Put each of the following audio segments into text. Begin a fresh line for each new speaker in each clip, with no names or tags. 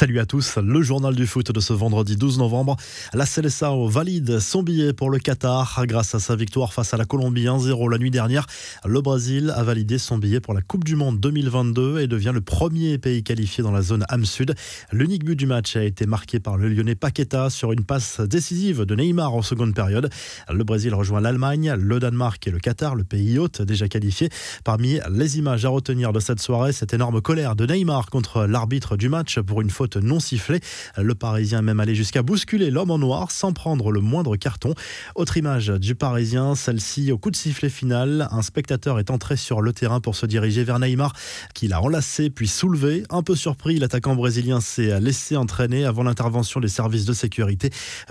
Salut à tous, le journal du foot de ce vendredi 12 novembre. La Seleção valide son billet pour le Qatar grâce à sa victoire face à la Colombie 1-0 la nuit dernière. Le Brésil a validé son billet pour la Coupe du Monde 2022 et devient le premier pays qualifié dans la zone AM Sud. L'unique but du match a été marqué par le Lyonnais Paqueta sur une passe décisive de Neymar en seconde période. Le Brésil rejoint l'Allemagne, le Danemark et le Qatar, le pays hôte déjà qualifié. Parmi les images à retenir de cette soirée, cette énorme colère de Neymar contre l'arbitre du match pour une faute non sifflée. Le Parisien est même allé jusqu'à bousculer l'homme en noir sans prendre le moindre carton. Autre image du Parisien, celle-ci au coup de sifflet final. Un spectateur est entré sur le terrain pour se diriger vers Neymar, qui l'a enlacé puis soulevé. Un peu surpris, l'attaquant brésilien s'est laissé entraîner avant l'intervention des services de sécurité.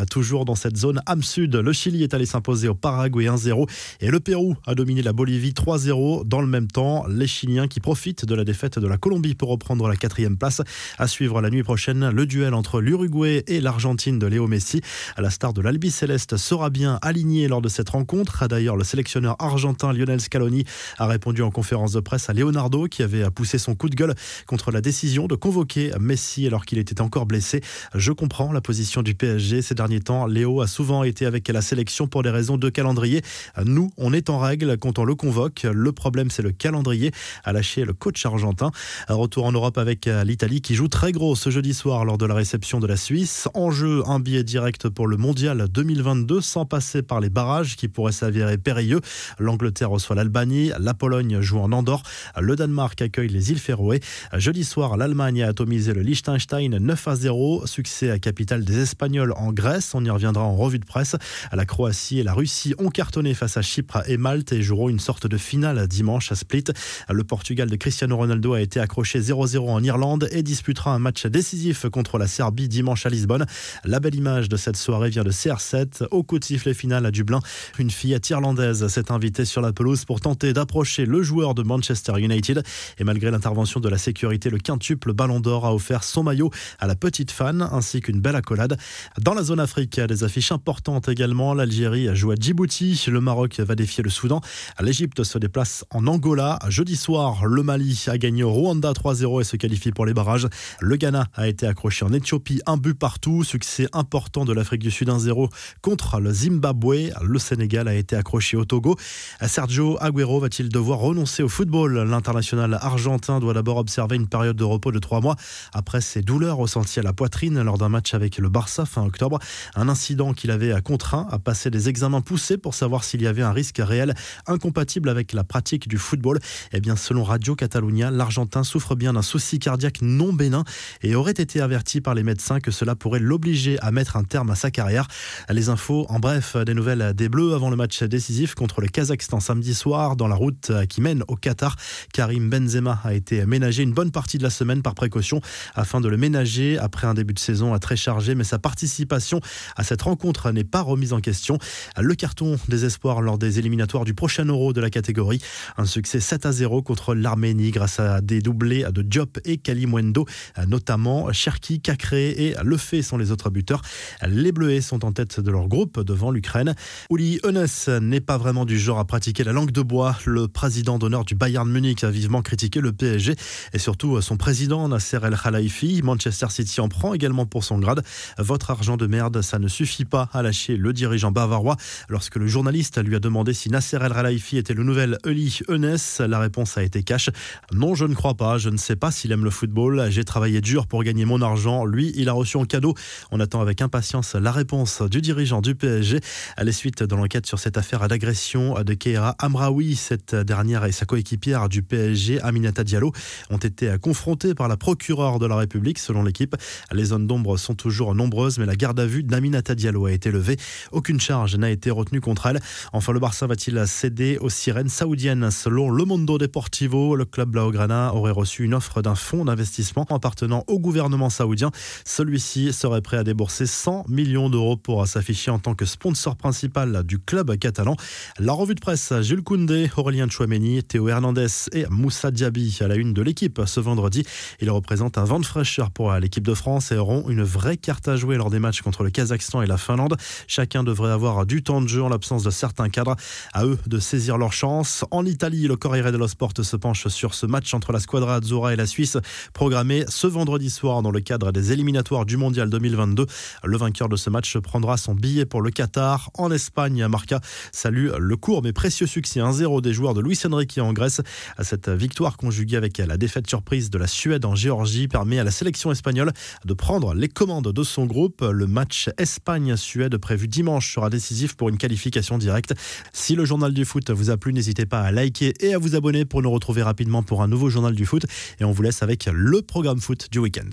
Toujours dans cette zone âme sud, le Chili est allé s'imposer au Paraguay 1-0 et le Pérou a dominé la Bolivie 3-0. Dans le même temps, les Chiliens qui profitent de la défaite de la Colombie pour reprendre la quatrième place. À suivre la nuit le duel entre l'Uruguay et l'Argentine de Léo Messi. À la star de l'Albi Céleste sera bien aligné lors de cette rencontre. D'ailleurs, le sélectionneur argentin Lionel Scaloni a répondu en conférence de presse à Leonardo qui avait poussé son coup de gueule contre la décision de convoquer Messi alors qu'il était encore blessé. Je comprends la position du PSG ces derniers temps. Léo a souvent été avec la sélection pour des raisons de calendrier. Nous, on est en règle quand on le convoque. Le problème, c'est le calendrier, a lâché le coach argentin. Retour en Europe avec l'Italie qui joue très gros ce jeudi soir lors de la réception de la Suisse. En jeu, un billet direct pour le Mondial 2022 sans passer par les barrages qui pourraient s'avérer périlleux. L'Angleterre reçoit l'Albanie, la Pologne joue en Andorre, le Danemark accueille les îles Féroé. Jeudi soir, l'Allemagne a atomisé le Liechtenstein 9 à 0. Succès à capitale des Espagnols en Grèce. On y reviendra en revue de presse. La Croatie et la Russie ont cartonné face à Chypre et Malte et joueront une sorte de finale dimanche à Split. Le Portugal de Cristiano Ronaldo a été accroché 0-0 en Irlande et disputera un match décisif contre la Serbie dimanche à Lisbonne. La belle image de cette soirée vient de CR7 au coup de sifflet final à Dublin. Une fillette irlandaise s'est invitée sur la pelouse pour tenter d'approcher le joueur de Manchester United. Et malgré l'intervention de la sécurité, le quintuple Ballon d'Or a offert son maillot à la petite fan ainsi qu'une belle accolade. Dans la zone Afrique, des affiches importantes également. L'Algérie joue à Djibouti. Le Maroc va défier le Soudan. L'Égypte se déplace en Angola. Jeudi soir, le Mali a gagné au Rwanda 3-0 et se qualifie pour les barrages. Le Ghana a été accroché en Éthiopie, un but partout. Succès important de l'Afrique du Sud 1-0 contre le Zimbabwe. Le Sénégal a été accroché au Togo. Sergio Aguero va-t-il devoir renoncer au football? L'international argentin doit d'abord observer une période de repos de trois mois après ses douleurs ressenties à la poitrine lors d'un match avec le Barça fin octobre. Un incident qu'il avait contraint à passer des examens poussés pour savoir s'il y avait un risque réel incompatible avec la pratique du football. Eh bien, selon Radio Catalunya, l'Argentin souffre bien d'un souci cardiaque non bénin et aurait été averti par les médecins que cela pourrait l'obliger à mettre un terme à sa carrière. Les infos, en bref, des nouvelles des Bleus avant le match décisif contre le Kazakhstan samedi soir dans la route qui mène au Qatar. Karim Benzema a été ménagé une bonne partie de la semaine par précaution afin de le ménager après un début de saison très chargé, mais sa participation à cette rencontre n'est pas remise en question. Le carton des espoirs lors des éliminatoires du prochain Euro de la catégorie. Un succès 7 à 0 contre l'Arménie grâce à des doublés de Diop et Kalimwendo, notamment Cherki, Cacré et Lefebvre sont les autres buteurs. Les Bleuets sont en tête de leur groupe devant l'Ukraine. Uli Hoeneß n'est pas vraiment du genre à pratiquer la langue de bois. Le président d'honneur du Bayern Munich a vivement critiqué le PSG et surtout son président Nasser El Khalifi. Manchester City en prend également pour son grade. Votre argent de merde, ça ne suffit pas à lâcher le dirigeant bavarois. Lorsque le journaliste lui a demandé si Nasser El Khalifi était le nouvel Uli Hoeneß, la réponse a été cash. Non, je ne crois pas. Je ne sais pas s'il aime le football. J'ai travaillé dur pour gagner mon argent. Lui, il a reçu en cadeau. On attend avec impatience la réponse du dirigeant du PSG. À la suite de l'enquête sur cette affaire d'agression de Keira Amraoui, cette dernière et sa coéquipière du PSG, Aminata Diallo, ont été confrontées par la procureure de la République, selon l'équipe. Les zones d'ombre sont toujours nombreuses, mais la garde à vue d'Aminata Diallo a été levée. Aucune charge n'a été retenue contre elle. Enfin, le Barça va-t-il céder aux sirènes saoudiennes? Selon Le Mondo Deportivo, le club Blaugrana aurait reçu une offre d'un fonds d'investissement appartenant au gouvernement saoudien. Celui-ci serait prêt à débourser 100 millions d'euros pour s'afficher en tant que sponsor principal du club catalan. La revue de presse, Jules Koundé, Aurélien Chouameni, Théo Hernandez et Moussa Diaby à la une de l'équipe ce vendredi. Ils représentent un vent de fraîcheur pour l'équipe de France et auront une vraie carte à jouer lors des matchs contre le Kazakhstan et la Finlande. Chacun devrait avoir du temps de jeu en l'absence de certains cadres. À eux de saisir leur chance. En Italie, le Corriere dello Sport se penche sur ce match entre la Squadra Azzurra et la Suisse, programmé ce vendredi soir dans le cadre des éliminatoires du Mondial 2022. Le vainqueur de ce match prendra son billet pour le Qatar. En Espagne, Marca salue le court mais précieux succès 1-0 des joueurs de Luis Enrique en Grèce. Cette victoire conjuguée avec la défaite surprise de la Suède en Géorgie permet à la sélection espagnole de prendre les commandes de son groupe. Le match Espagne-Suède prévu dimanche sera décisif pour une qualification directe. Si le journal du foot vous a plu, n'hésitez pas à liker et à vous abonner pour nous retrouver rapidement pour un nouveau journal du foot. Et on vous laisse avec le programme foot du week-end.